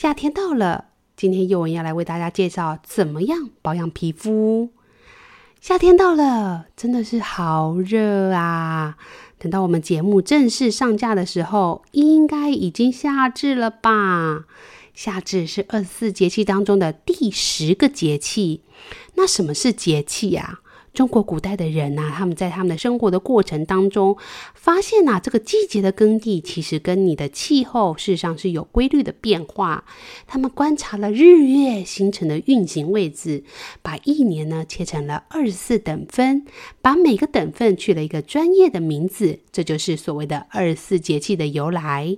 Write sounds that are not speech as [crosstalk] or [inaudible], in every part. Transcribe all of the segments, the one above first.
夏天到了。今天宥雯要来为大家介绍怎么样保养皮肤。夏天到了，真的是好热啊！等到我们节目正式上架的时候，应该已经夏至了吧？夏至是二十四节气当中的第十个节气。那什么是节气呀？中国古代的人呐、他们在他们的生活的过程当中，发现呐、这个季节的更替其实跟你的气候事实上是有规律的变化。他们观察了日月星辰的运行位置，把一年呢切成了二十四等分，把每个等份取了一个专业的名字，这就是所谓的二十四节气的由来。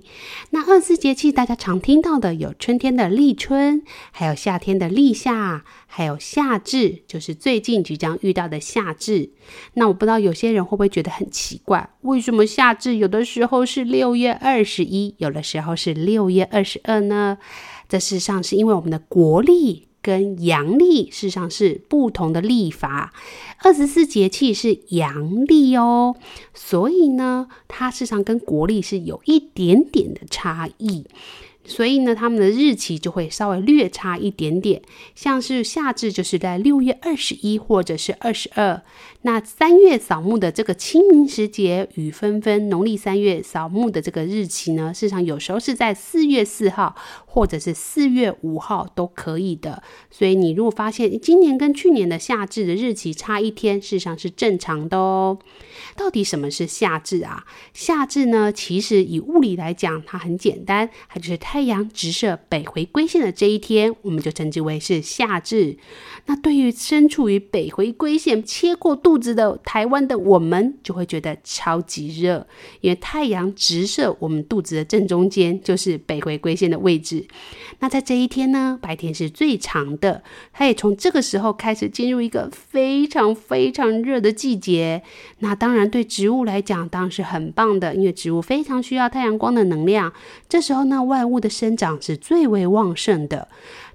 那二十四节气大家常听到的有春天的立春，还有夏天的立夏，还有夏至，就是最近即将遇到的。夏至，那我不知道有些人会不会觉得很奇怪，为什么夏至有的时候是六月二十一，有的时候是六月二十二呢？这事实上是因为我们的国历跟阳历事实上是不同的历法，二十四节气是阳历哦，所以呢，它事实上跟国历是有一点点的差异。所以呢，他们的日期就会稍微略差一点点，像是夏至就是在六月二十一或者是二十二。那三月扫墓的这个清明时节雨纷纷，农历三月扫墓的这个日期呢，事实上有时候是在四月四号或者是四月五号都可以的。所以你如果发现今年跟去年的夏至的日期差一天，事实上是正常的哦。到底什么是夏至啊？夏至呢，其实以物理来讲，它很简单，它就是太阳直射北回归线的这一天，我们就称之为是夏至。那对于身处于北回归线切过肚子的台湾的我们，就会觉得超级热，因为太阳直射我们肚子的正中间，就是北回归线的位置。那在这一天呢，白天是最长的，它也从这个时候开始进入一个非常非常热的季节。那当然对植物来讲，当然是很棒的，因为植物非常需要太阳光的能量。这时候呢，万物的生长是最为旺盛的。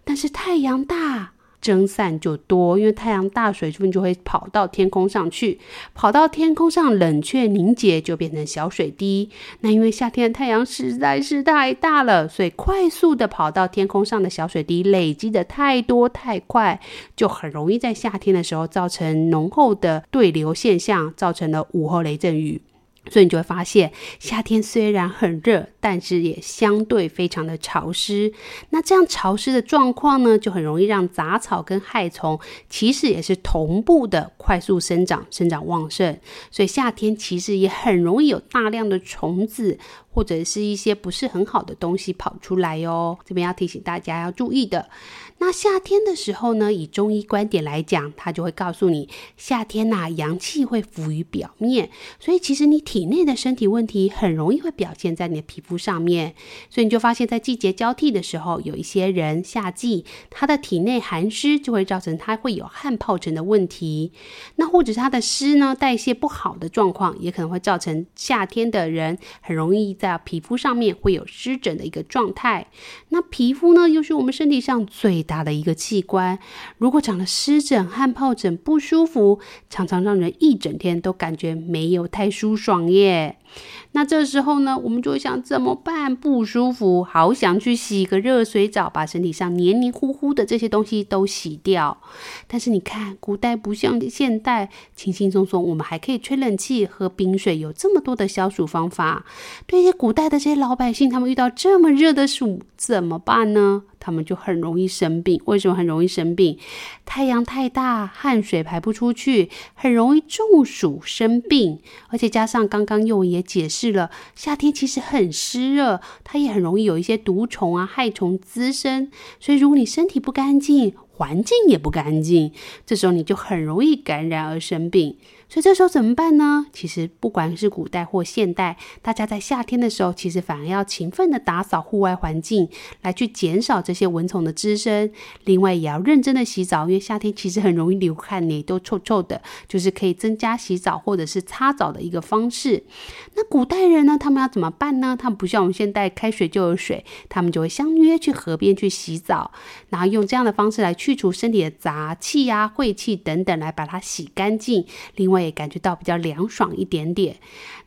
但是太阳大，蒸散就多，因为太阳大，水分就会跑到天空上去，跑到天空上冷却凝结，就变成小水滴。那因为夏天太阳实在是太大了，所以快速的跑到天空上的小水滴累积的太多太快，就很容易在夏天的时候造成浓厚的对流现象，造成了午后雷阵雨。所以你就会发现，夏天虽然很热，但是也相对非常的潮湿。那这样潮湿的状况呢，就很容易让杂草跟害虫其实也是同步的快速生长、生长旺盛。所以夏天其实也很容易有大量的虫子。或者是一些不是很好的东西跑出来哦，这边要提醒大家要注意的。那夏天的时候呢，以中医观点来讲，它就会告诉你，夏天呐、阳气会浮于表面，所以其实你体内的身体问题很容易会表现在你的皮肤上面。所以你就发现，在季节交替的时候，有一些人夏季他的体内寒湿就会造成他会有汗疱疹的问题，那或者是他的湿呢代谢不好的状况，也可能会造成夏天的人很容易在皮肤上面会有湿疹的一个状态，那皮肤呢，又是我们身体上最大的一个器官，如果长了湿疹、汗疱疹不舒服，常常让人一整天都感觉没有太舒爽耶。那这时候呢，我们就想怎么办？不舒服，好想去洗个热水澡，把身体上黏黏糊糊的这些东西都洗掉。但是你看，古代不像现代，轻轻松松，我们还可以吹冷气、喝冰水，有这么多的消暑方法。对于古代的这些老百姓，他们遇到这么热的暑，怎么办呢？他们就很容易生病。为什么很容易生病？太阳太大，汗水排不出去，很容易中暑生病。而且加上刚刚又也解释了，夏天其实很湿热，它也很容易有一些毒虫啊、害虫滋生。所以如果你身体不干净，环境也不干净，这时候你就很容易感染而生病。所以这时候怎么办呢？其实不管是古代或现代，大家在夏天的时候，其实反而要勤奋的打扫户外环境，来去减少这些蚊虫的滋生。另外，也要认真的洗澡，因为夏天其实很容易流汗，你都臭臭的，就是可以增加洗澡或者是擦澡的一个方式。那古代人呢，他们要怎么办呢？他们不像我们现在开水就有水，他们就会相约去河边去洗澡，然后用这样的方式来去去除身体的杂气呀、晦气等等，来把它洗干净。另外，也感觉到比较凉爽一点点。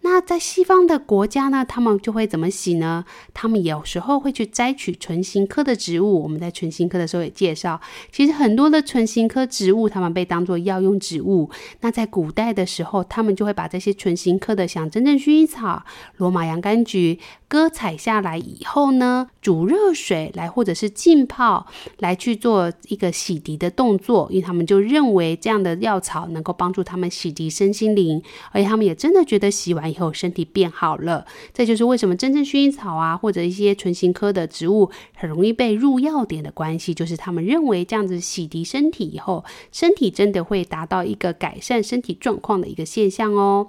那在西方的国家呢，他们就会怎么洗呢？他们有时候会去摘取唇形科的植物。我们在唇形科的时候也介绍，其实很多的唇形科植物，他们被当作药用植物。那在古代的时候，他们就会把这些唇形科的，像真正薰衣草、罗马洋甘菊，割采下来以后呢，煮热水来，或者是浸泡来去做一个洗涤的动作，因为他们就认为这样的药草能够帮助他们洗涤身心灵，而且他们也真的觉得洗完。以后身体变好了，这就是为什么真正薰衣草啊，或者一些唇形科的植物很容易被入药点的关系，就是他们认为这样子洗涤身体以后，身体真的会达到一个改善身体状况的一个现象哦。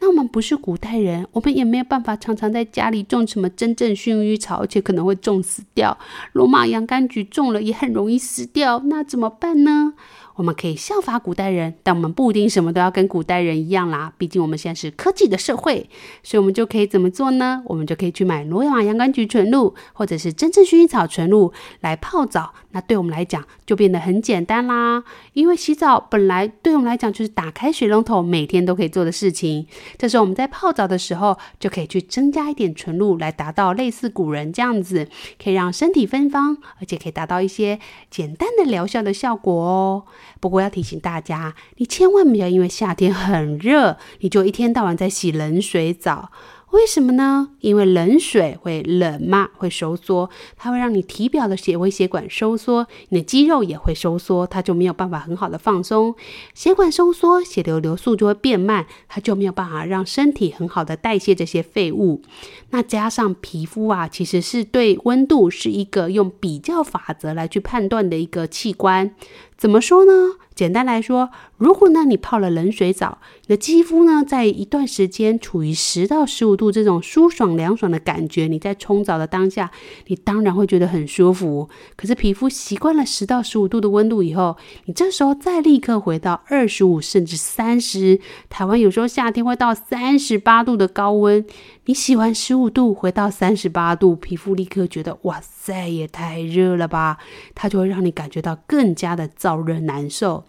那我们不是古代人，我们也没有办法常常在家里种什么真正薰衣草，而且可能会种死掉。罗马洋甘菊种了也很容易死掉，那怎么办呢？我们可以效法古代人，但我们不一定什么都要跟古代人一样啦。毕竟我们现在是科技的社会，所以我们就可以怎么做呢？我们就可以去买罗马洋甘菊纯露，或者是真正薰衣草纯露来泡澡。那对我们来讲就变得很简单啦。因为洗澡本来对我们来讲就是打开水龙头，每天都可以做的事情。这时候我们在泡澡的时候，就可以去增加一点纯露，来达到类似古人这样子，可以让身体芬芳，而且可以达到一些简单的疗效的效果哦。不过要提醒大家，你千万不要因为夏天很热，你就一天到晚在洗冷水澡。为什么呢？因为冷水会冷嘛，会收缩，它会让你体表的血微血管收缩，你的肌肉也会收缩，它就没有办法很好的放松。血管收缩，血流流速就会变慢，它就没有办法让身体很好的代谢这些废物。那加上皮肤啊，其实是对温度是一个用比较法则来去判断的一个器官。怎么说呢？简单来说，如果呢你泡了冷水澡，你的肌肤呢在一段时间处于十到十五度这种舒爽凉爽的感觉，你在冲澡的当下，你当然会觉得很舒服。可是皮肤习惯了十到十五度的温度以后，你这时候再立刻回到二十五甚至三十，台湾有时候夏天会到三十八度的高温，你洗完十五度回到三十八度，皮肤立刻觉得哇塞，也太热了吧，它就会让你感觉到更加的燥热难受。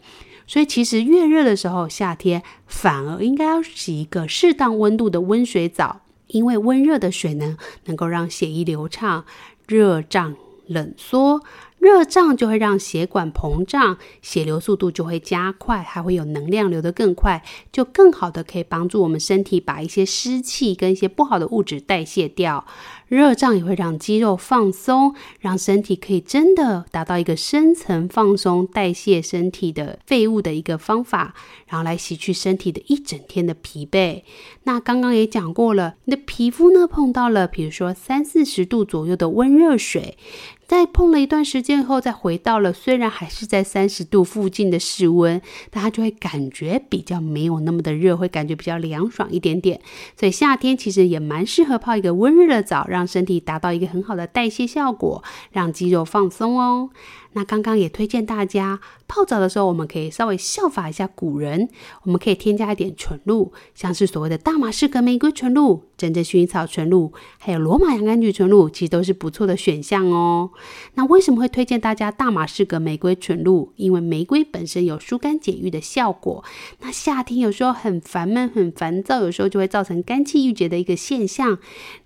所以其实越热的时候，夏天反而应该要洗一个适当温度的温水澡，因为温热的水呢，能够让血液流畅，热胀冷缩。热胀就会让血管膨胀，血流速度就会加快，还会有能量流得更快，就更好的可以帮助我们身体把一些湿气跟一些不好的物质代谢掉。热胀也会让肌肉放松，让身体可以真的达到一个深层放松、代谢身体的废物的一个方法，然后来洗去身体的一整天的疲惫。那刚刚也讲过了，你的皮肤呢，碰到了，比如说三四十度左右的温热水。在碰了一段时间后，再回到了虽然还是在三十度附近的室温，但它就会感觉比较没有那么的热，会感觉比较凉爽一点点。所以夏天其实也蛮适合泡一个温热的澡，让身体达到一个很好的代谢效果，让肌肉放松哦。那刚刚也推荐大家泡澡的时候，我们可以稍微效法一下古人，我们可以添加一点纯露，像是所谓的大马士革玫瑰纯露、真正薰衣草纯露，还有罗马洋甘菊纯露，其实都是不错的选项哦。那为什么会推荐大家大马士革玫瑰纯露？因为玫瑰本身有疏肝解郁的效果。那夏天有时候很烦闷、很烦躁，有时候就会造成肝气郁结的一个现象。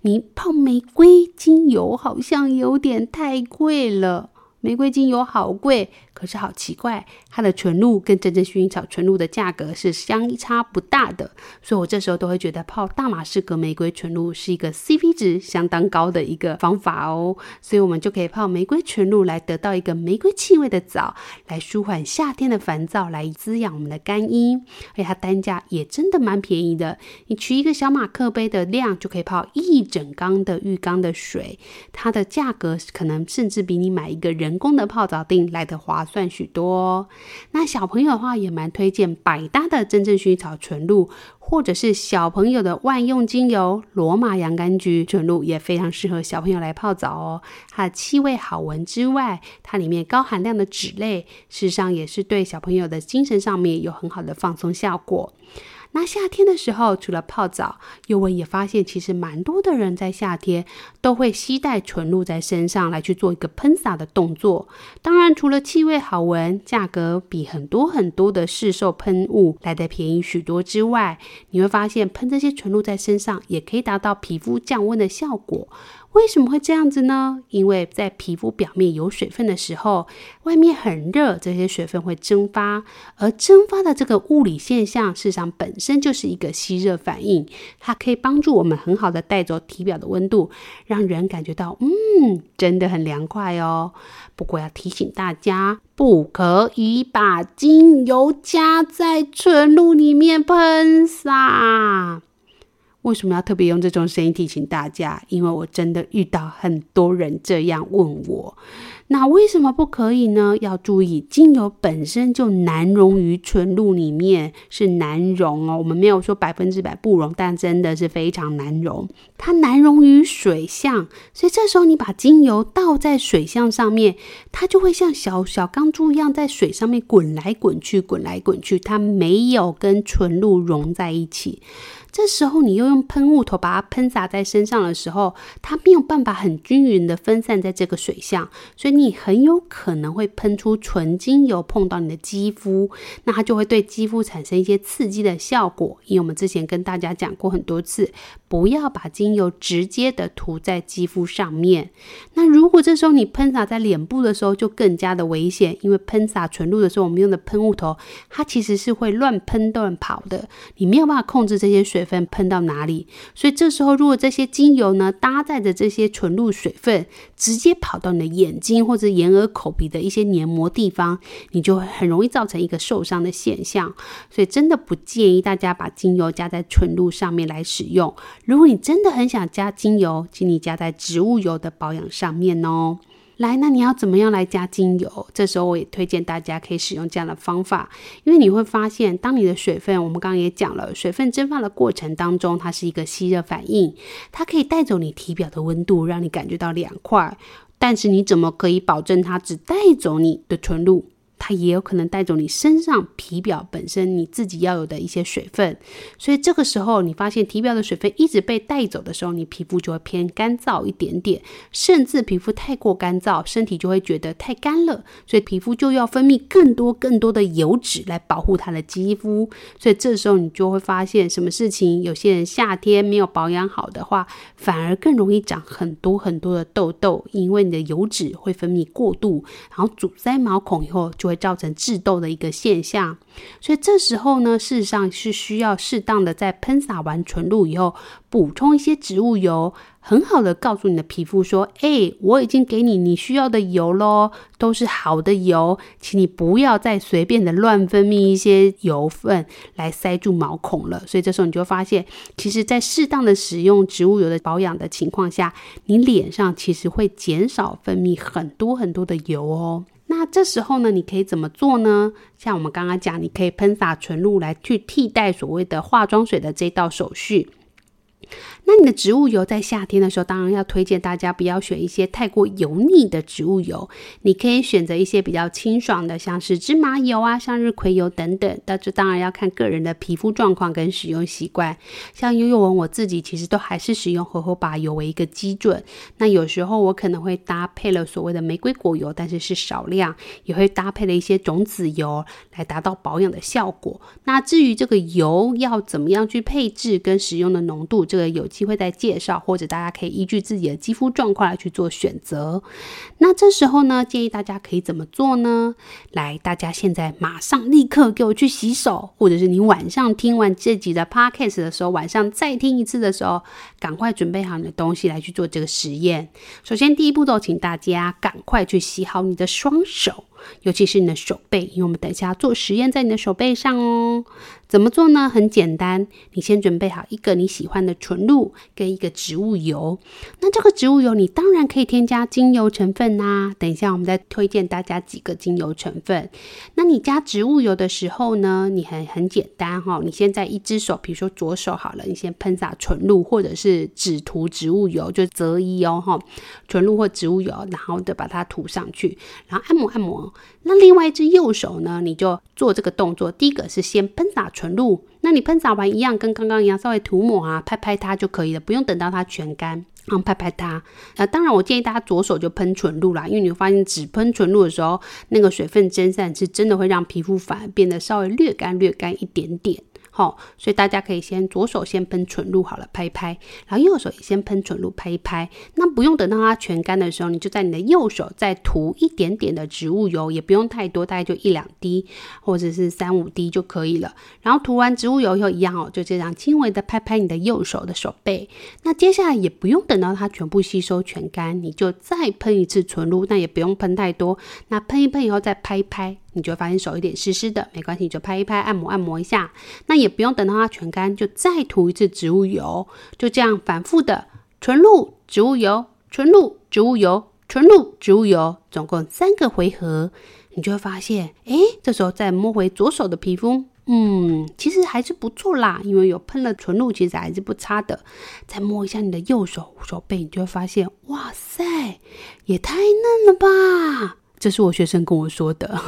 你泡玫瑰精油好像有点太贵了。玫瑰精油好贵，可是好奇怪，它的纯露跟真正薰衣草纯露的价格是相差不大的，所以我这时候都会觉得泡大马士革玫瑰纯露是一个 CP 值相当高的一个方法哦。所以我们就可以泡玫瑰纯露来得到一个玫瑰气味的澡，来舒缓夏天的烦躁，来滋养我们的肝阴。而且它单价也真的蛮便宜的，你取一个小马克杯的量就可以泡一整缸的浴缸的水，它的价格可能甚至比你买一个人。工的泡澡錠来得划算许多。那小朋友的话也蛮推荐百搭的真正薰衣草纯露，或者是小朋友的万用精油罗马洋甘菊纯露，也非常适合小朋友来泡澡哦。它的气味好闻之外，它里面高含量的脂类，事实上也是对小朋友的精神上面有很好的放松效果。那夏天的时候，除了泡澡，宥雯也发现，其实蛮多的人在夏天都会携带纯露在身上来去做一个喷洒的动作。当然，除了气味好闻，价格比很多很多的市售喷雾来得便宜许多之外，你会发现喷这些纯露在身上也可以达到皮肤降温的效果。为什么会这样子呢？因为在皮肤表面有水分的时候，外面很热，这些水分会蒸发，而蒸发的这个物理现象，事实上本身就是一个吸热反应，它可以帮助我们很好的带走体表的温度，让人感觉到，嗯，真的很凉快哦。不过要提醒大家，不可以把精油加在纯露里面喷洒。为什么要特别用这种声音提醒大家？因为我真的遇到很多人这样问我。那为什么不可以呢？要注意，精油本身就难溶于纯露里面，是难溶哦。我们没有说百分之百不溶，但真的是非常难溶。它难溶于水相，所以这时候你把精油倒在水相上面，它就会像小小钢珠一样在水上面滚来滚去，滚来滚去，它没有跟纯露溶在一起。这时候你又用喷雾头把它喷洒在身上的时候，它没有办法很均匀的分散在这个水相，所以你很有可能会喷出纯精油碰到你的肌肤，那它就会对肌肤产生一些刺激的效果。因为我们之前跟大家讲过很多次，不要把精油直接的涂在肌肤上面。那如果这时候你喷洒在脸部的时候，就更加的危险，因为喷洒纯露的时候，我们用的喷雾头它其实是会乱喷乱跑的，你没有办法控制这些水。分喷到哪里？所以这时候，如果这些精油呢，搭载着这些纯露水分，直接跑到你的眼睛或者眼耳口鼻的一些黏膜地方，你就很容易造成一个受伤的现象。所以真的不建议大家把精油加在纯露上面来使用。如果你真的很想加精油，请你加在植物油的保养上面哦。来，那你要怎么样来加精油？这时候我也推荐大家可以使用这样的方法，因为你会发现，当你的水分，我们刚刚也讲了，水分蒸发的过程当中，它是一个吸热反应，它可以带走你体表的温度，让你感觉到凉快。但是你怎么可以保证它只带走你的纯露？它也有可能带走你身上皮表本身你自己要有的一些水分，所以这个时候你发现体表的水分一直被带走的时候，你皮肤就会偏干燥一点点，甚至皮肤太过干燥，身体就会觉得太干了，所以皮肤就要分泌更多更多的油脂来保护它的肌肤，所以这时候你就会发现什么事情，有些人夏天没有保养好的话，反而更容易长很多很多的痘痘，因为你的油脂会分泌过度，然后阻塞毛孔以后就会造成致痘的一个现象，所以这时候呢，事实上是需要适当的在喷洒完纯露以后，补充一些植物油，很好的告诉你的皮肤说：“哎，我已经给你你需要的油喽，都是好的油，请你不要再随便的乱分泌一些油分来塞住毛孔了。”所以这时候你就发现，其实，在适当的使用植物油的保养的情况下，你脸上其实会减少分泌很多很多的油哦。那这时候呢，你可以怎么做呢？像我们刚刚讲，你可以喷洒纯露来去替代所谓的化妆水的这道手续。那你的植物油在夏天的时候，当然要推荐大家不要选一些太过油腻的植物油，你可以选择一些比较清爽的，像是芝麻油啊、向日葵油等等。但这当然要看个人的皮肤状况跟使用习惯。像悠悠文我自己其实都还是使用荷荷巴油为一个基准。那有时候我可能会搭配了所谓的玫瑰果油，但是是少量，也会搭配了一些种子油来达到保养的效果。那至于这个油要怎么样去配置跟使用的浓度，这个有机会再介绍，或者大家可以依据自己的肌肤状况来去做选择。那这时候呢，建议大家可以怎么做呢？来，大家现在马上立刻给我去洗手，或者是你晚上听完这集的 podcast 的时候，晚上再听一次的时候，赶快准备好你的东西来去做这个实验。首先，第一步骤，请大家赶快去洗好你的双手。尤其是你的手背，因为我们等一下要做实验在你的手背上哦。怎么做呢？很简单，你先准备好一个你喜欢的纯露跟一个植物油。那这个植物油你当然可以添加精油成分呐、等一下我们再推荐大家几个精油成分。那你加植物油的时候呢，你很很简单哈、哦，你先在一只手，比如说左手好了，你先喷洒纯露或者是只涂植物油，就择一哦哈，纯露或植物油，然后的把它涂上去，然后按摩按摩。那另外一只右手呢，你就做这个动作。第一个是先喷洒纯露，那你喷洒完一样，跟刚刚一样，稍微涂抹啊，拍拍它就可以了，不用等到它全干，然后拍拍它。那，当然我建议大家左手就喷纯露啦，因为你会发现只喷纯露的时候，那个水分蒸散是真的会让皮肤反而变得稍微略干略干一点点。好，所以大家可以先左手先喷纯露好了，拍一拍，然后右手也先喷纯露，拍一拍。那不用等到它全干的时候，你就在你的右手再涂一点点的植物油，也不用太多，大概就一两滴或者是三五滴就可以了。然后涂完植物油以后一样哦，就这样轻微的拍拍你的右手的手背。那接下来也不用等到它全部吸收全干，你就再喷一次纯露，那也不用喷太多。那喷一喷以后再拍一拍。你就会发现手有点湿湿的，没关系，你就拍一拍，按摩按摩一下。那也不用等到它全干，就再涂一次植物油，就这样反复的纯露、植物油、纯露、植物油、纯露、植物油，总共三个回合，你就会发现，哎，这时候再摸回左手的皮肤，嗯，其实还是不错啦，因为有喷了纯露，其实还是不差的。再摸一下你的右手手背，你就会发现，哇塞，也太嫩了吧！这是我学生跟我说的，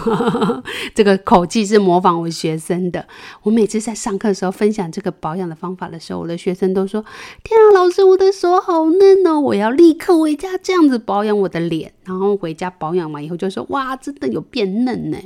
[laughs] 这个口气是模仿我学生的。我每次在上课的时候分享这个保养的方法的时候，我的学生都说：“天啊，老师，我的手好嫩哦，我要立刻回家这样子保养我的脸。”然后回家保养完以后就说：“哇，真的有变嫩呢。”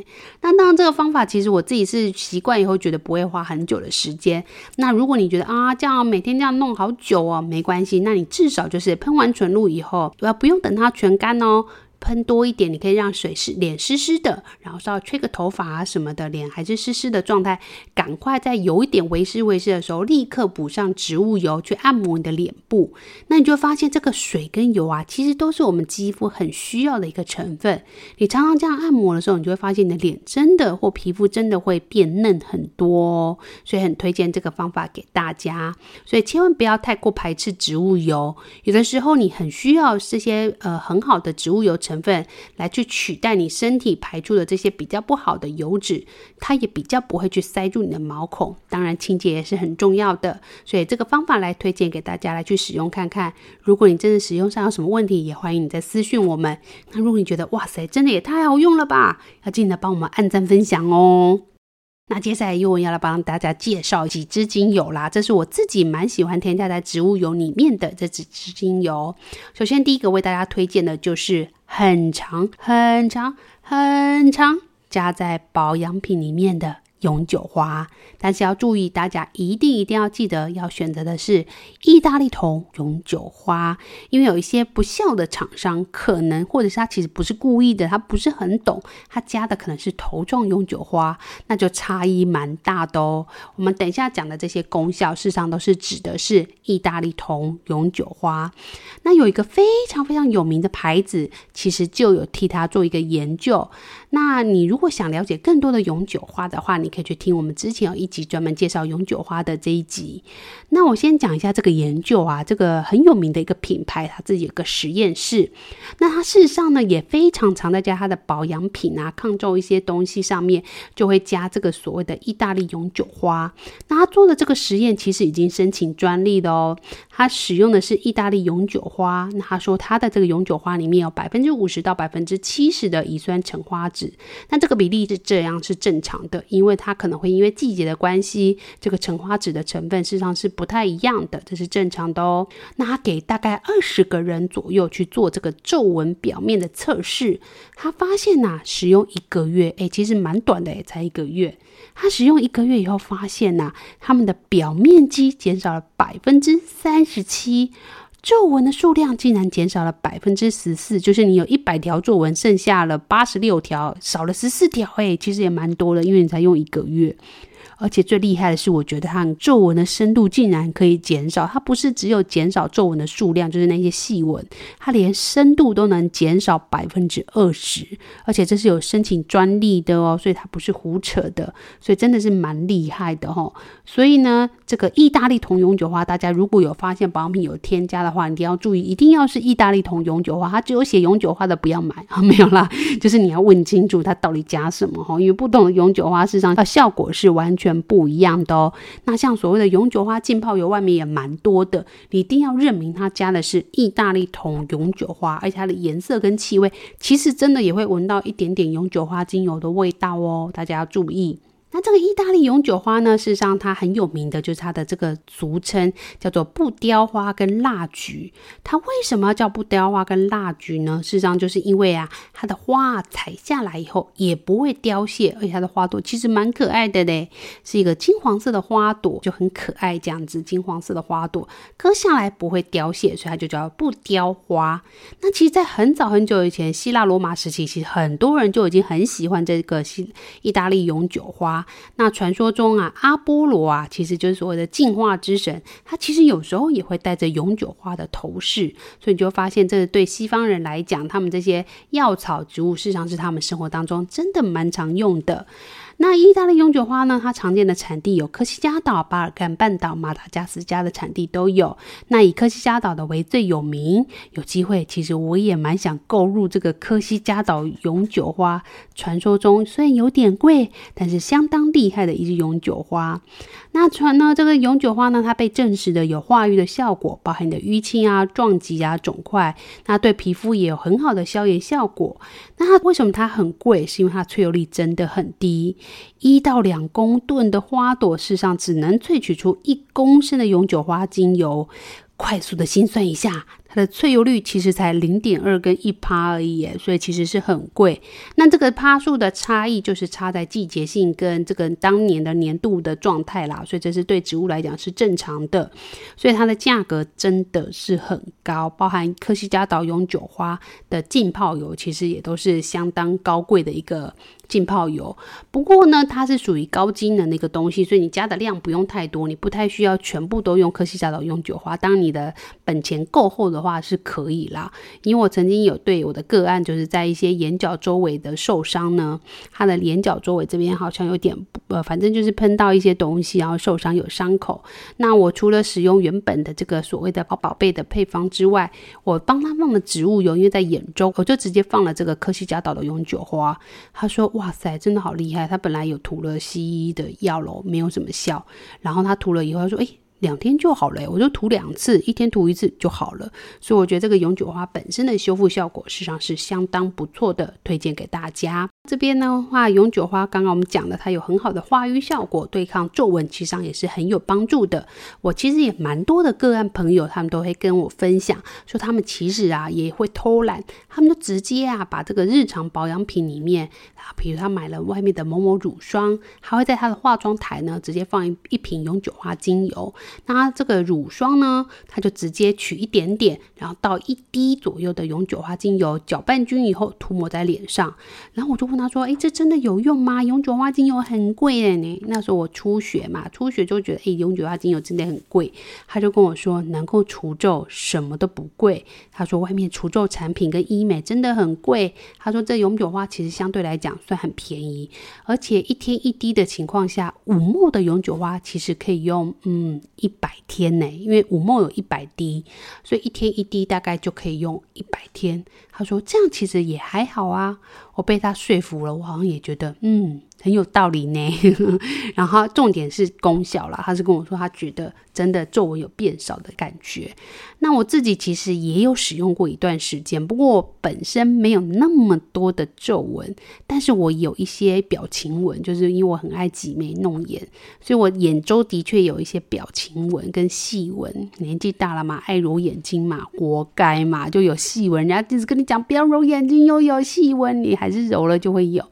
那当然，这个方法其实我自己是习惯以后觉得不会花很久的时间。那如果你觉得啊，这样每天这样弄好久哦，没关系，那你至少就是喷完纯露以后，不要不用等它全干哦。喷多一点，你可以让水湿脸湿湿的，然后稍微吹个头发啊什么的，脸还是湿湿的状态，赶快在有一点微湿微湿的时候，立刻补上植物油去按摩你的脸部。那你就发现这个水跟油啊，其实都是我们肌肤很需要的一个成分。你常常这样按摩的时候，你就会发现你的脸真的或皮肤真的会变嫩很多哦。所以很推荐这个方法给大家。所以千万不要太过排斥植物油，有的时候你很需要这些呃很好的植物油成。成分来去取代你身体排出的这些比较不好的油脂，它也比较不会去塞住你的毛孔。当然，清洁也是很重要的，所以这个方法来推荐给大家来去使用看看。如果你真的使用上有什么问题，也欢迎你再私讯我们。那如果你觉得哇塞，真的也太好用了吧，要记得帮我们按赞分享哦。那接下来又要来帮大家介绍几支精油啦，这是我自己蛮喜欢添加在植物油里面的这几支精油。首先第一个为大家推荐的就是很长很长很长加在保养品里面的。永久花，但是要注意，大家一定一定要记得要选择的是意大利铜永久花，因为有一些不肖的厂商，可能或者是他其实不是故意的，他不是很懂，他加的可能是头状永久花，那就差异蛮大的哦。我们等一下讲的这些功效，事实上都是指的是意大利铜永久花。那有一个非常非常有名的牌子，其实就有替他做一个研究。那你如果想了解更多的永久花的话，你可以去听我们之前有一集专门介绍永久花的这一集。那我先讲一下这个研究啊，这个很有名的一个品牌，它自己有个实验室。那它事实上呢，也非常常在加它的保养品啊、抗皱一些东西上面，就会加这个所谓的意大利永久花。那他做的这个实验其实已经申请专利的哦。他使用的是意大利永久花。那他说他的这个永久花里面有百分之五十到百分之七十的乙酸橙花酯。那这个比例是这样是正常的，因为它可能会因为季节的关系，这个橙花酯的成分事实上是不太一样的，这是正常的哦。那他给大概二十个人左右去做这个皱纹表面的测试，他发现呐、使用一个月，哎，其实蛮短的，哎，才一个月。他使用一个月以后发现呐、他们的表面积减少了百分之三十七。皱纹的数量竟然减少了百分之十四，就是你有一百条皱纹，剩下了八十六条，少了十四条，哎，其实也蛮多的，因为你才用一个月。而且最厉害的是，我觉得它皱纹的深度竟然可以减少。它不是只有减少皱纹的数量，就是那些细纹，它连深度都能减少百分之二十。而且这是有申请专利的哦，所以它不是胡扯的，所以真的是蛮厉害的哦。所以呢，这个意大利铜永久花，大家如果有发现保养品有添加的话，一定要注意，一定要是意大利铜永久花，它只有写永久花的不要买啊，没有啦，[laughs] 就是你要问清楚它到底加什么哈，因为不同的永久花事实上它效果是完全不一样的哦。那像所谓的永久花浸泡油，外面也蛮多的，你一定要认明它加的是意大利桶永久花，而且它的颜色跟气味，其实真的也会闻到一点点永久花精油的味道哦，大家要注意。那这个意大利永久花呢，事实上它很有名的，就是它的这个俗称叫做不凋花跟蜡菊。它为什么要叫不凋花跟蜡菊呢？事实上就是因为啊，它的花采下来以后也不会凋谢，而且它的花朵其实蛮可爱的嘞，是一个金黄色的花朵，就很可爱这样子。金黄色的花朵割下来不会凋谢，所以它就叫不凋花。那其实，在很早很久以前，希腊罗马时期，其实很多人就已经很喜欢这个西意大利永久花。那传说中啊，阿波罗啊，其实就是所谓的进化之神，他其实有时候也会带着永久花的头饰，所以你就发现，这对西方人来讲，他们这些药草植物，事实上是他们生活当中真的蛮常用的。那意大利永久花呢？它常见的产地有科西嘉岛、巴尔干半岛、马达加斯加的产地都有。那以科西嘉岛的为最有名。有机会，其实我也蛮想购入这个科西嘉岛永久花。传说中虽然有点贵，但是相当厉害的一支永久花。那传呢，这个永久花呢，它被证实的有化瘀的效果，包含你的淤青啊、撞击啊、肿块。那对皮肤也有很好的消炎效果。那它为什么它很贵？是因为它萃油率真的很低。一到两公吨的花朵，世上只能萃取出一公升的永久花精油。快速的心算一下。它的萃油率其实才零点二跟一趴而已，所以其实是很贵。那这个趴数的差异，就是差在季节性跟这个当年的年度的状态啦。所以这是对植物来讲是正常的，所以它的价格真的是很高。包含科西嘉岛永久花的浸泡油，其实也都是相当高贵的一个浸泡油。不过呢，它是属于高机能的一个东西，所以你加的量不用太多，你不太需要全部都用科西嘉岛永久花。当你的本钱够厚的话是可以啦，因为我曾经有对我的个案，就是在一些眼角周围的受伤呢，他的眼角周围这边好像有点呃，反正就是喷到一些东西，然后受伤有伤口。那我除了使用原本的这个所谓的宝宝贝的配方之外，我帮他放的植物油，因为在眼周，我就直接放了这个科西嘉岛的永久花。他说：“哇塞，真的好厉害！他本来有涂了西医的药咯，没有什么效。然后他涂了以后，他说：诶。”两天就好了，我就涂两次，一天涂一次就好了。所以我觉得这个永久花本身的修复效果，事实上是相当不错的，推荐给大家。这边的话，永久花刚刚我们讲了，它有很好的化瘀效果，对抗皱纹，其实上也是很有帮助的。我其实也蛮多的个案朋友，他们都会跟我分享，说他们其实啊也会偷懒，他们就直接啊把这个日常保养品里面啊，比如他买了外面的某某乳霜，还会在他的化妆台呢直接放一一瓶永久花精油。那这个乳霜呢，它就直接取一点点，然后倒一滴左右的永久花精油，搅拌均以后涂抹在脸上。然后我就问他说：“诶，这真的有用吗？永久花精油很贵的呢。”那时候我初学嘛，初学就觉得诶，永久花精油真的很贵。他就跟我说：“能够除皱，什么都不贵。”他说：“外面除皱产品跟医美真的很贵。”他说：“这永久花其实相对来讲算很便宜，而且一天一滴的情况下，五目的永久花其实可以用嗯。”一百天呢，因为五梦有一百滴，所以一天一滴大概就可以用一百天。他说这样其实也还好啊，我被他说服了，我好像也觉得嗯。很有道理呢，[laughs] 然后重点是功效啦。他是跟我说，他觉得真的皱纹有变少的感觉。那我自己其实也有使用过一段时间，不过我本身没有那么多的皱纹，但是我有一些表情纹，就是因为我很爱挤眉弄眼，所以我眼周的确有一些表情纹跟细纹。年纪大了嘛，爱揉眼睛嘛，活该嘛，就有细纹。人家就是跟你讲不要揉眼睛，又有细纹，你还是揉了就会有。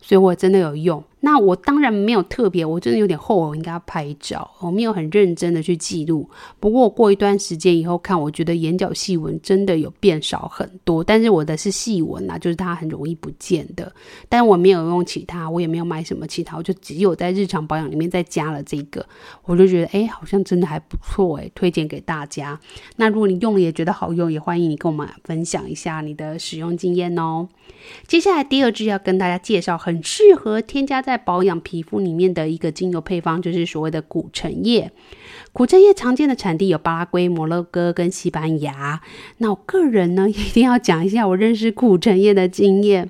所以我真的有用。那我当然没有特别，我真的有点后悔，我应该要拍照，我没有很认真的去记录。不过过一段时间以后看，我觉得眼角细纹真的有变少很多，但是我的是细纹啊，就是它很容易不见的。但我没有用其他，我也没有买什么其他，我就只有在日常保养里面再加了这个，我就觉得哎，好像真的还不错哎，推荐给大家。那如果你用了也觉得好用，也欢迎你跟我们分享一下你的使用经验哦。接下来第二支要跟大家介绍，很适合添加在在保养皮肤里面的一个精油配方，就是所谓的苦橙叶。苦橙叶常见的产地有巴拉圭、摩洛哥跟西班牙。那我个人呢，[laughs] 一定要讲一下我认识苦橙叶的经验，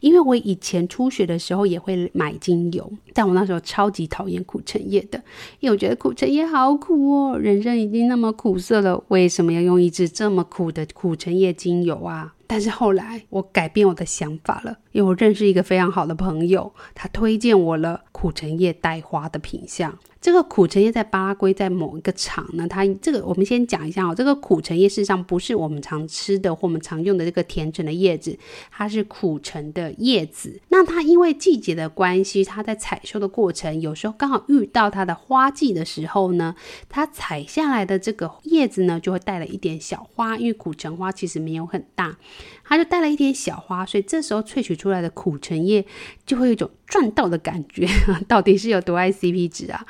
因为我以前初学的时候也会买精油，但我那时候超级讨厌苦橙叶的，因为我觉得苦橙叶好苦哦，人生已经那么苦涩了，为什么要用一支这么苦的苦橙叶精油啊？但是后来我改变我的想法了，因为我认识一个非常好的朋友，他推荐我了苦橙叶带花的品相。这个苦橙叶在巴拉圭，在某一个厂呢，它这个我们先讲一下哦。这个苦橙叶事实上不是我们常吃的或我们常用的这个甜橙的叶子，它是苦橙的叶子。那它因为季节的关系，它在采收的过程，有时候刚好遇到它的花季的时候呢，它采下来的这个叶子呢，就会带了一点小花，因为苦橙花其实没有很大，它就带了一点小花，所以这时候萃取出来的苦橙叶就会有一种赚到的感觉。[laughs] 到底是有多爱 CP 值啊？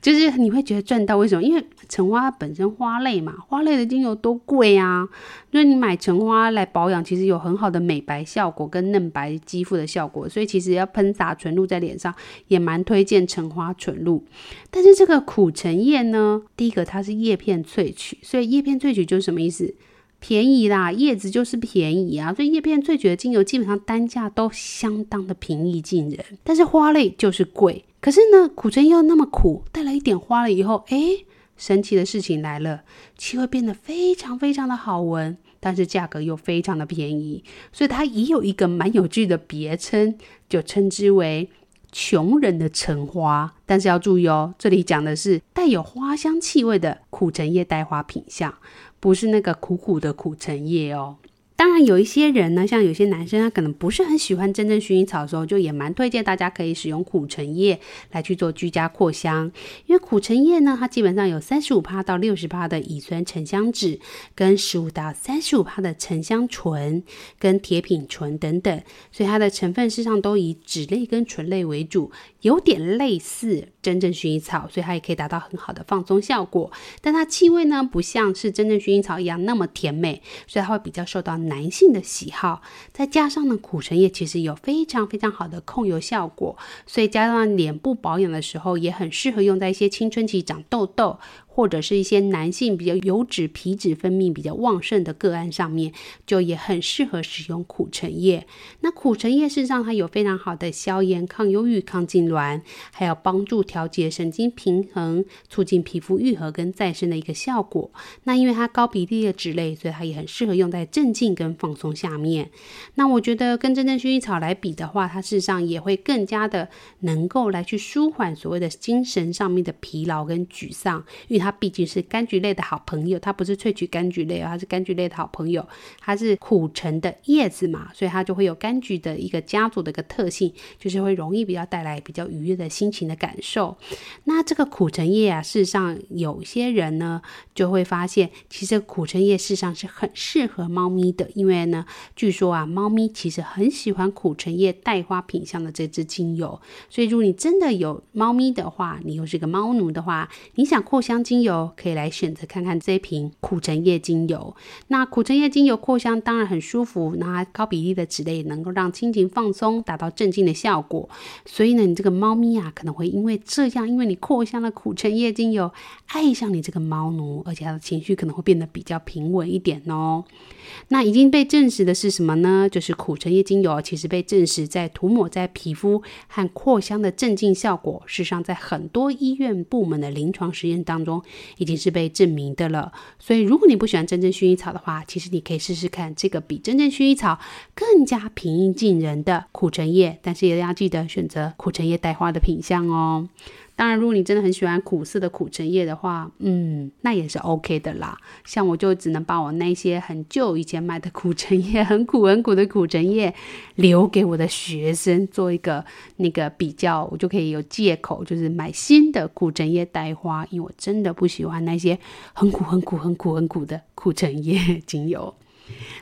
就是你会觉得赚到，为什么？因为橙花本身花类嘛，花类的精油多贵啊！所以你买橙花来保养，其实有很好的美白效果跟嫩白肌肤的效果，所以其实要喷洒纯露在脸上，也蛮推荐橙花纯露。但是这个苦橙叶呢，第一个它是叶片萃取，所以叶片萃取就是什么意思？便宜啦，叶子就是便宜啊，所以叶片萃取的精油基本上单价都相当的平易近人。但是花类就是贵，可是呢，苦橙又那么苦，带了一点花了以后，诶，神奇的事情来了，气味变得非常非常的好闻，但是价格又非常的便宜，所以它也有一个蛮有趣的别称，就称之为穷人的橙花。但是要注意哦，这里讲的是带有花香气味的苦橙叶带花品相。不是那个苦苦的苦橙叶哦。当然，有一些人呢，像有些男生，他可能不是很喜欢真正薰衣草的时候，就也蛮推荐大家可以使用苦橙叶来去做居家扩香。因为苦橙叶呢，它基本上有三十五趴到六十趴的乙酸沉香酯，跟十五到三十五趴的沉香醇跟铁品醇等等，所以它的成分事实上都以酯类跟醇类为主，有点类似真正薰衣草，所以它也可以达到很好的放松效果。但它气味呢，不像是真正薰衣草一样那么甜美，所以它会比较受到男性的喜好，再加上呢，苦橙叶其实有非常非常好的控油效果，所以加上脸部保养的时候，也很适合用在一些青春期长痘痘。或者是一些男性比较油脂皮脂分泌比较旺盛的个案上面，就也很适合使用苦橙叶。那苦橙叶事实上它有非常好的消炎、抗忧郁、抗痉挛，还有帮助调节神经平衡、促进皮肤愈合跟再生的一个效果。那因为它高比例的脂类，所以它也很适合用在镇静跟放松下面。那我觉得跟真正薰衣草来比的话，它事实上也会更加的能够来去舒缓所谓的精神上面的疲劳跟沮丧，因为它。它毕竟是柑橘类的好朋友，它不是萃取柑橘类，它是柑橘类的好朋友。它是苦橙的叶子嘛，所以它就会有柑橘的一个家族的一个特性，就是会容易比较带来比较愉悦的心情的感受。那这个苦橙叶啊，事实上有些人呢就会发现，其实苦橙叶事实上是很适合猫咪的，因为呢，据说啊，猫咪其实很喜欢苦橙叶带花品相的这支精油。所以如果你真的有猫咪的话，你又是个猫奴的话，你想扩香精。精油可以来选择看看这一瓶苦橙叶精油。那苦橙叶精油扩香当然很舒服，那高比例的酯类能够让心情放松，达到镇静的效果。所以呢，你这个猫咪啊，可能会因为这样，因为你扩香了苦橙叶精油，爱上你这个猫奴，而且它的情绪可能会变得比较平稳一点哦。那已经被证实的是什么呢？就是苦橙叶精油其实被证实在涂抹在皮肤和扩香的镇静效果，事实上在很多医院部门的临床实验当中已经是被证明的了。所以如果你不喜欢真正薰衣草的话，其实你可以试试看这个比真正薰衣草更加平易近人的苦橙叶，但是也要记得选择苦橙叶带花的品相哦。当然，如果你真的很喜欢苦涩的苦橙叶的话，嗯，那也是 OK 的啦。像我就只能把我那些很旧以前买的苦橙叶，很苦很苦的苦橙叶，留给我的学生做一个那个比较，我就可以有借口，就是买新的苦橙叶带花，因为我真的不喜欢那些很苦很苦很苦很苦的苦橙叶 [laughs] 精油。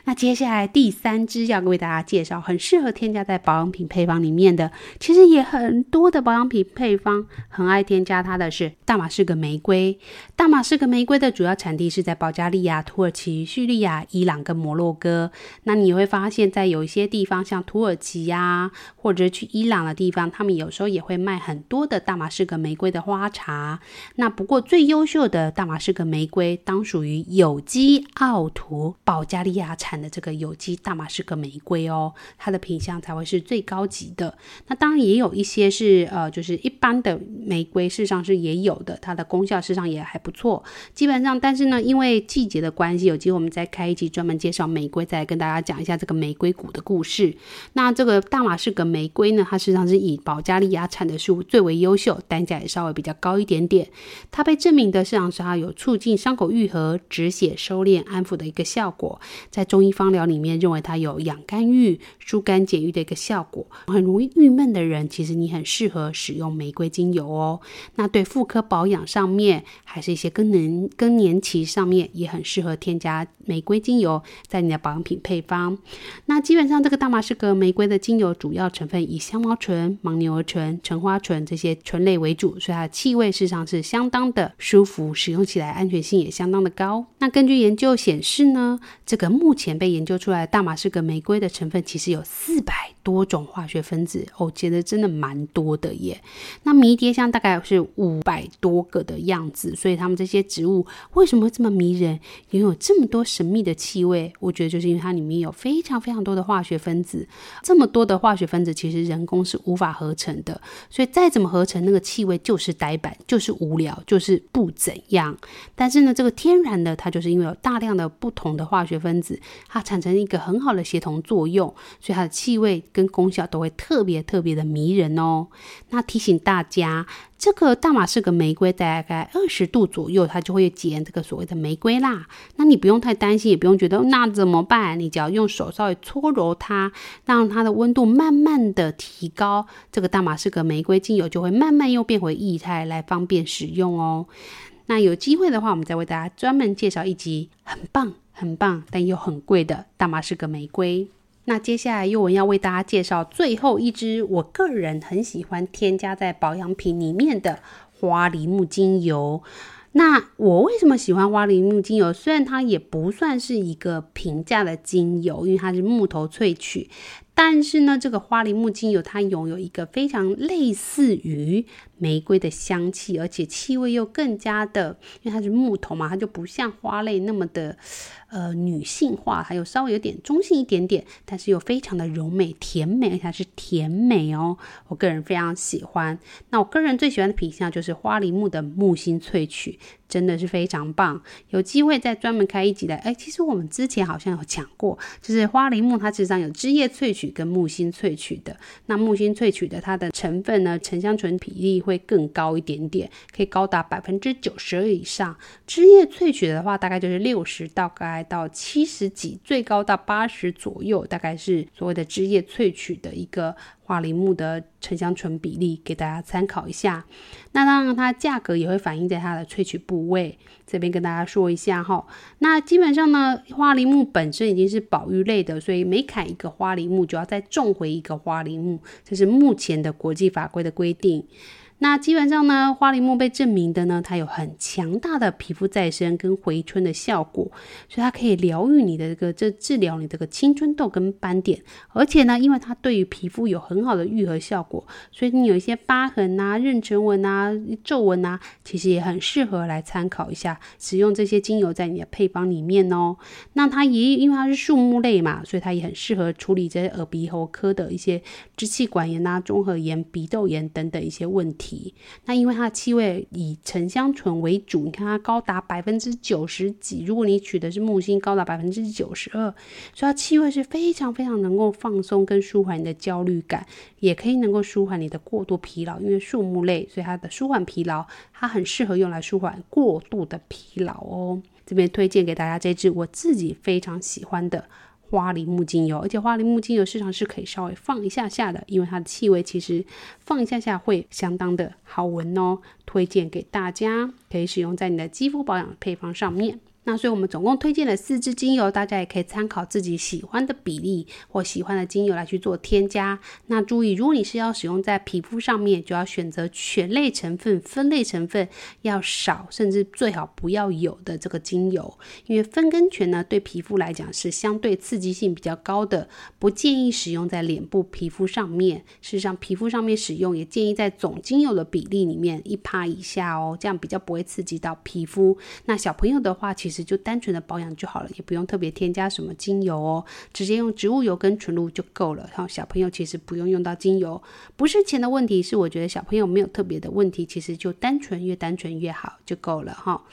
那接下来第三支要为大家介绍，很适合添加在保养品配方里面的，其实也很多的保养品配方很爱添加它的是大马士革玫瑰。大马士革玫瑰的主要产地是在保加利亚、土耳其、叙利亚、伊朗跟摩洛哥。那你会发现在有一些地方，像土耳其呀、或者去伊朗的地方，他们有时候也会卖很多的大马士革玫瑰的花茶。那不过最优秀的大马士革玫瑰，当属于有机奥图保加利亚产的这个有机大马士革玫瑰哦，它的品相才会是最高级的。那当然也有一些是呃，就是一般的玫瑰，事实上是也有的，它的功效事实上也还不错。基本上，但是呢，因为季节的关系，有机会我们再开一集专门介绍玫瑰，再来跟大家讲一下这个玫瑰谷的故事。那这个大马士革玫瑰呢，它事实上是以保加利亚产的树最为优秀，单价也稍微比较高一点点。它被证明的市场上有促进伤口愈合、止血、收敛、安抚的一个效果。在中医方疗里面，认为它有养肝郁、疏肝解郁的一个效果。很容易郁闷的人，其实你很适合使用玫瑰精油哦。那对妇科保养上面，还是一些更年更年期上面，也很适合添加玫瑰精油在你的保养品配方。那基本上，这个大马士革玫瑰的精油主要成分以香茅醇、牻牛儿醇、橙花醇这些醇类为主，所以它的气味事实上是相当的舒服，使用起来安全性也相当的高。那根据研究显示呢，这个目前被研究出来大马士革玫瑰的成分其实有四百多种化学分子，哦，觉得真的蛮多的耶。那迷迭香大概是五百多个的样子，所以它们这些植物为什么会这么迷人，拥有这么多神秘的气味？我觉得就是因为它里面有非常非常多的化学分子，这么多的化学分子其实人工是无法合成的，所以再怎么合成，那个气味就是呆板，就是无聊，就是不怎样。但是呢，这个天然的它就是因为有大量的不同的化学分子。它产生一个很好的协同作用，所以它的气味跟功效都会特别特别的迷人哦。那提醒大家，这个大马士革玫瑰大概二十度左右，它就会结这个所谓的玫瑰蜡。那你不用太担心，也不用觉得那怎么办？你只要用手稍微搓揉它，让它的温度慢慢的提高，这个大马士革玫瑰精油就会慢慢又变回液态，来方便使用哦。那有机会的话，我们再为大家专门介绍一集，很棒。很棒，但又很贵的大马士革玫瑰。那接下来，又我要为大家介绍最后一支，我个人很喜欢添加在保养品里面的花梨木精油。那我为什么喜欢花梨木精油？虽然它也不算是一个平价的精油，因为它是木头萃取。但是呢，这个花梨木精油它拥有一个非常类似于玫瑰的香气，而且气味又更加的，因为它是木头嘛，它就不像花类那么的呃女性化，还有稍微有点中性一点点，但是又非常的柔美甜美，而且它是甜美哦，我个人非常喜欢。那我个人最喜欢的品项就是花梨木的木心萃取。真的是非常棒，有机会再专门开一集来。哎，其实我们之前好像有讲过，就是花梨木它实际上有枝叶萃取跟木心萃取的。那木心萃取的它的成分呢，沉香醇比例会更高一点点，可以高达百分之九十二以上。枝叶萃取的话，大概就是六十，大概到七十几，最高到八十左右，大概是所谓的枝叶萃取的一个。花梨木的沉香醇比例给大家参考一下，那当然它价格也会反映在它的萃取部位，这边跟大家说一下哈。那基本上呢，花梨木本身已经是保育类的，所以每砍一个花梨木就要再种回一个花梨木，这是目前的国际法规的规定。那基本上呢，花梨木被证明的呢，它有很强大的皮肤再生跟回春的效果，所以它可以疗愈你的这个这治疗你这个青春痘跟斑点，而且呢，因为它对于皮肤有很好的愈合效果，所以你有一些疤痕啊、妊娠纹啊、皱纹啊，其实也很适合来参考一下，使用这些精油在你的配方里面哦。那它也因为它是树木类嘛，所以它也很适合处理这些耳鼻喉科的一些支气管炎啊、综合炎、鼻窦炎等等一些问题。题。那因为它的气味以沉香醇为主，你看它高达百分之九十几，如果你取的是木星，高达百分之九十二，所以它气味是非常非常能够放松跟舒缓你的焦虑感，也可以能够舒缓你的过度疲劳。因为树木类，所以它的舒缓疲劳，它很适合用来舒缓过度的疲劳哦。这边推荐给大家这支我自己非常喜欢的。花梨木精油，而且花梨木精油市场是可以稍微放一下下的，因为它的气味其实放一下下会相当的好闻哦。推荐给大家，可以使用在你的肌肤保养配方上面。那所以，我们总共推荐了四支精油，大家也可以参考自己喜欢的比例或喜欢的精油来去做添加。那注意，如果你是要使用在皮肤上面，就要选择醛类成分、酚类成分要少，甚至最好不要有的这个精油，因为酚跟醛呢，对皮肤来讲是相对刺激性比较高的，不建议使用在脸部皮肤上面。事实上，皮肤上面使用也建议在总精油的比例里面一趴以下哦，这样比较不会刺激到皮肤。那小朋友的话，其实就单纯的保养就好了，也不用特别添加什么精油哦，直接用植物油跟纯露就够了。哈，小朋友其实不用用到精油，不是钱的问题，是我觉得小朋友没有特别的问题，其实就单纯越单纯越好就够了哈。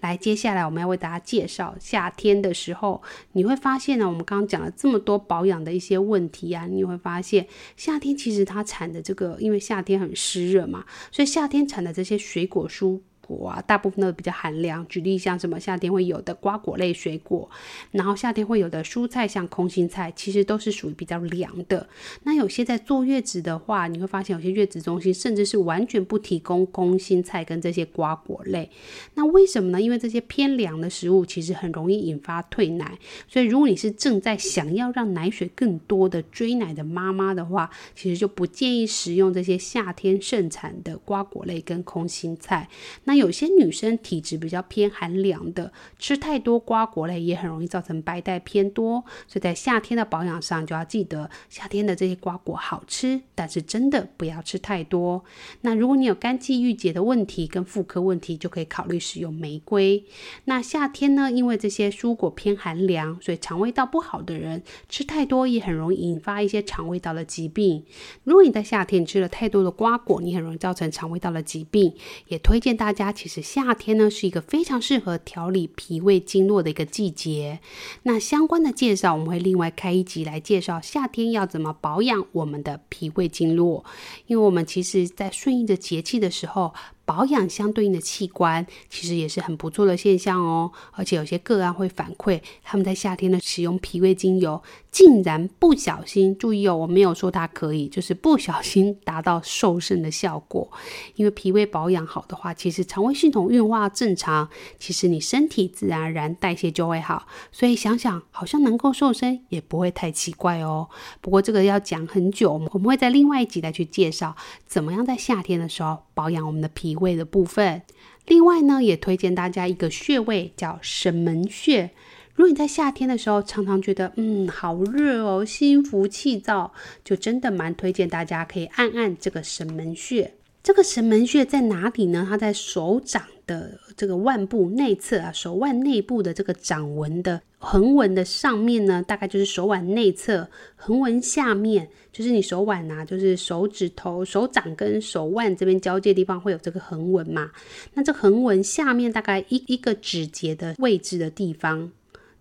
来，接下来我们要为大家介绍夏天的时候，你会发现呢，我们刚刚讲了这么多保养的一些问题啊，你会发现夏天其实它产的这个，因为夏天很湿热嘛，所以夏天产的这些水果蔬果啊，大部分都比较寒凉。举例像什么夏天会有的瓜果类水果，然后夏天会有的蔬菜，像空心菜，其实都是属于比较凉的。那有些在坐月子的话，你会发现有些月子中心甚至是完全不提供空心菜跟这些瓜果类。那为什么呢？因为这些偏凉的食物其实很容易引发退奶。所以如果你是正在想要让奶水更多的追奶的妈妈的话，其实就不建议食用这些夏天盛产的瓜果类跟空心菜。那那有些女生体质比较偏寒凉的，吃太多瓜果类也很容易造成白带偏多，所以在夏天的保养上就要记得，夏天的这些瓜果好吃，但是真的不要吃太多。那如果你有肝气郁结的问题跟妇科问题，就可以考虑使用玫瑰。那夏天呢，因为这些蔬果偏寒凉，所以肠胃道不好的人吃太多也很容易引发一些肠胃道的疾病。如果你在夏天吃了太多的瓜果，你很容易造成肠胃道的疾病，也推荐大家。其实夏天呢，是一个非常适合调理脾胃经络的一个季节。那相关的介绍，我们会另外开一集来介绍夏天要怎么保养我们的脾胃经络，因为我们其实在顺应着节气的时候。保养相对应的器官，其实也是很不错的现象哦。而且有些个案会反馈，他们在夏天的使用脾胃精油，竟然不小心，注意哦，我没有说它可以，就是不小心达到瘦身的效果。因为脾胃保养好的话，其实肠胃系统运化正常，其实你身体自然而然代谢就会好。所以想想，好像能够瘦身也不会太奇怪哦。不过这个要讲很久，我们会在另外一集再去介绍，怎么样在夏天的时候保养我们的脾胃。胃的部分，另外呢，也推荐大家一个穴位叫神门穴。如果你在夏天的时候常常觉得嗯好热哦，心浮气躁，就真的蛮推荐大家可以按按这个神门穴。这个神门穴在哪里呢？它在手掌的这个腕部内侧啊，手腕内部的这个掌纹的横纹的上面呢，大概就是手腕内侧横纹下面，就是你手腕呐、啊，就是手指头、手掌跟手腕这边交界地方会有这个横纹嘛。那这横纹下面大概一一个指节的位置的地方。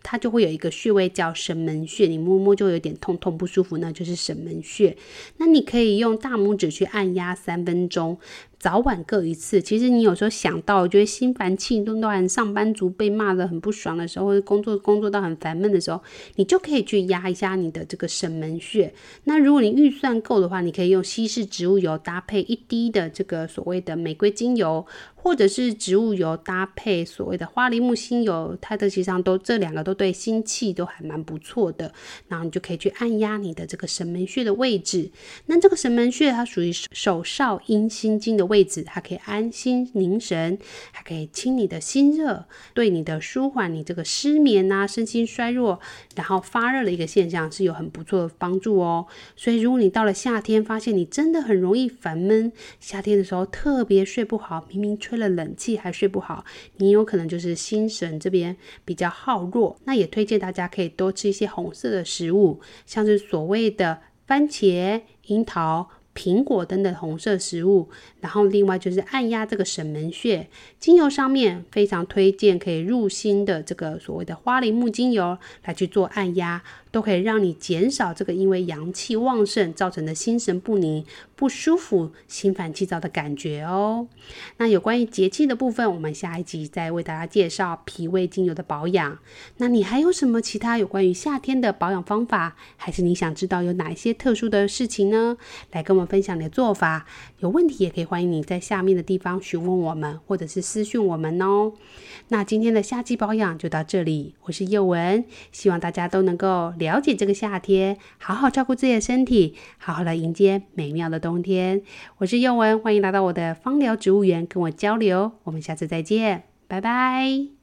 它就会有一个穴位叫神门穴，你摸摸就有点痛痛不舒服，那就是神门穴。那你可以用大拇指去按压三分钟。早晚各一次。其实你有时候想到，觉得心烦气动，都很上班族被骂的很不爽的时候，或者工作工作到很烦闷的时候，你就可以去压一下你的这个神门穴。那如果你预算够的话，你可以用稀释植物油搭配一滴的这个所谓的玫瑰精油，或者是植物油搭配所谓的花梨木心油，它的其实上都这两个都对心气都还蛮不错的。然后你就可以去按压你的这个神门穴的位置。那这个神门穴它属于手少阴心经的位置，它可以安心凝神，还可以清你的心热，对你的舒缓你这个失眠啊、身心衰弱，然后发热的一个现象是有很不错的帮助哦。所以如果你到了夏天，发现你真的很容易烦闷，夏天的时候特别睡不好，明明吹了冷气还睡不好，你有可能就是心神这边比较耗弱。那也推荐大家可以多吃一些红色的食物，像是所谓的番茄、樱桃。苹果灯的红色食物，然后另外就是按压这个神门穴。精油上面非常推荐可以入心的这个所谓的花梨木精油来去做按压，都可以让你减少这个因为阳气旺盛造成的心神不宁、不舒服、心烦气躁的感觉哦。那有关于节气的部分，我们下一集再为大家介绍脾胃精油的保养。那你还有什么其他有关于夏天的保养方法？还是你想知道有哪一些特殊的事情呢？来跟我们分享你的做法。有问题也可以欢迎你在下面的地方询问我们，或者是私讯我们哦。那今天的夏季保养就到这里，我是宥雯，希望大家都能够了解这个夏天，好好照顾自己的身体，好好来迎接美妙的冬天。我是宥雯，欢迎来到我的芳疗植物园跟我交流。我们下次再见，拜拜。